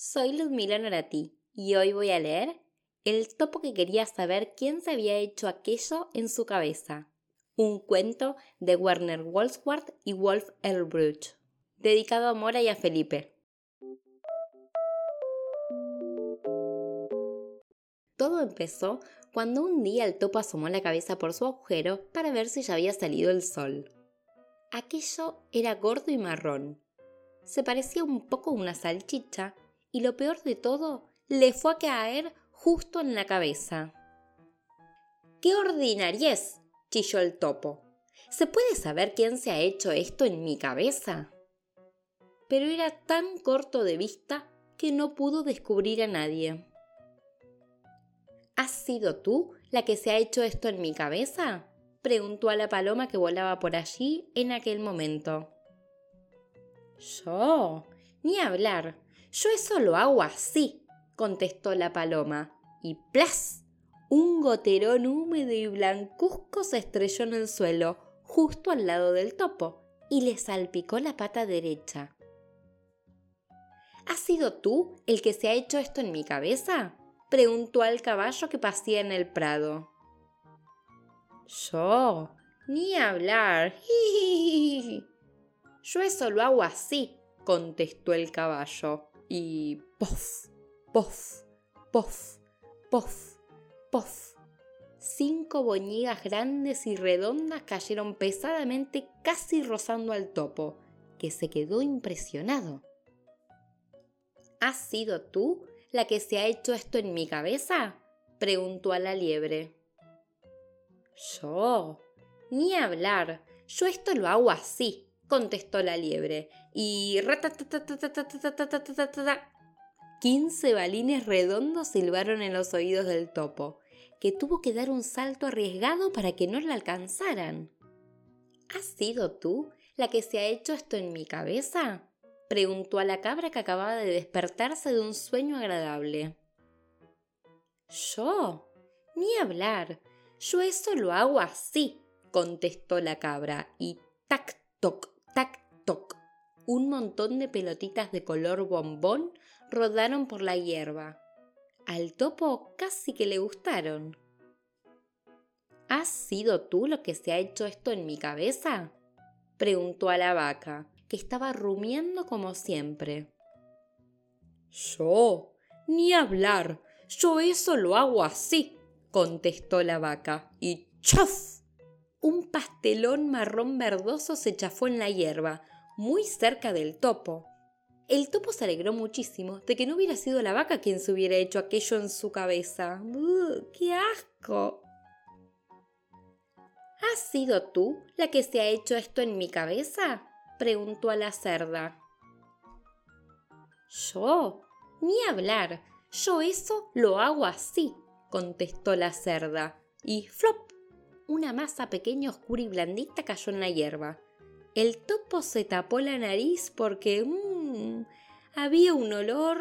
Soy Ludmila Norati y hoy voy a leer El topo que quería saber quién se había hecho aquello en su cabeza. Un cuento de Werner Wolfsworth y Wolf Elbruch, dedicado a Mora y a Felipe. Todo empezó cuando un día el topo asomó la cabeza por su agujero para ver si ya había salido el sol. Aquello era gordo y marrón. Se parecía un poco a una salchicha y lo peor de todo, le fue a caer justo en la cabeza. ¡Qué ordinariez! chilló el topo. ¿Se puede saber quién se ha hecho esto en mi cabeza? Pero era tan corto de vista que no pudo descubrir a nadie. ¿Has sido tú la que se ha hecho esto en mi cabeza? preguntó a la paloma que volaba por allí en aquel momento. Yo, ni hablar, yo eso lo hago así, contestó la paloma, y ¡plas! Un goterón húmedo y blancuzco se estrelló en el suelo, justo al lado del topo, y le salpicó la pata derecha. ¿Has sido tú el que se ha hecho esto en mi cabeza? preguntó al caballo que pasía en el prado. Yo, ni hablar. Yo eso lo hago así, contestó el caballo y pof, pof, pof, pof, pof. Cinco boñigas grandes y redondas cayeron pesadamente casi rozando al topo, que se quedó impresionado. ¿Has sido tú la que se ha hecho esto en mi cabeza? preguntó a la liebre. Yo. Ni hablar. Yo esto lo hago así, contestó la liebre, y quince balines redondos silbaron en los oídos del topo, que tuvo que dar un salto arriesgado para que no la alcanzaran. ¿Has sido tú la que se ha hecho esto en mi cabeza? preguntó a la cabra que acababa de despertarse de un sueño agradable. Yo. Ni hablar. Yo eso lo hago así, contestó la cabra, y tac toc tac, toc. Un montón de pelotitas de color bombón rodaron por la hierba. Al topo casi que le gustaron. ¿Has sido tú lo que se ha hecho esto en mi cabeza? preguntó a la vaca, que estaba rumiando como siempre. Yo, ni hablar, yo eso lo hago así, contestó la vaca, y ¡chaf! Un pastelón marrón verdoso se chafó en la hierba, muy cerca del topo. El topo se alegró muchísimo de que no hubiera sido la vaca quien se hubiera hecho aquello en su cabeza. ¡Qué asco! ¿Has sido tú la que se ha hecho esto en mi cabeza? preguntó a la cerda. Yo, ni hablar, yo eso lo hago así, contestó la cerda, y flop una masa pequeña, oscura y blandita cayó en la hierba. El topo se tapó la nariz porque mmm, había un olor.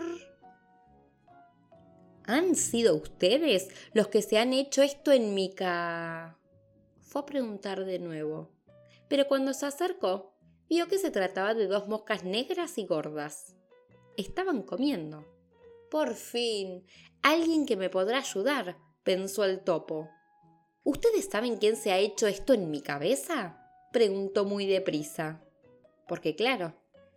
¿Han sido ustedes los que se han hecho esto en mi ca? Fue a preguntar de nuevo. Pero cuando se acercó, vio que se trataba de dos moscas negras y gordas. Estaban comiendo. Por fin, alguien que me podrá ayudar, pensó el topo. ¿Ustedes saben quién se ha hecho esto en mi cabeza? preguntó muy deprisa. Porque claro,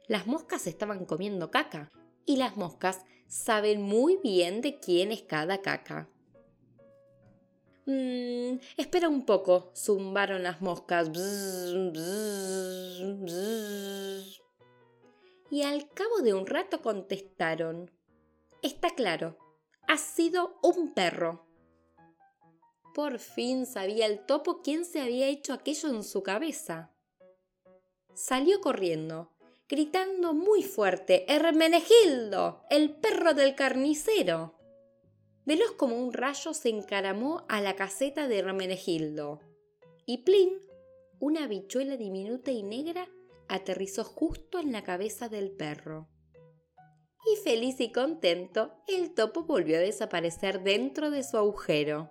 las moscas estaban comiendo caca y las moscas saben muy bien de quién es cada caca. Mmm, espera un poco, zumbaron las moscas. Y al cabo de un rato contestaron. Está claro, ha sido un perro. Por fin sabía el topo quién se había hecho aquello en su cabeza. Salió corriendo, gritando muy fuerte Hermenegildo, el perro del carnicero. Veloz como un rayo se encaramó a la caseta de Hermenegildo. Y Plin, una bichuela diminuta y negra, aterrizó justo en la cabeza del perro. Y feliz y contento, el topo volvió a desaparecer dentro de su agujero.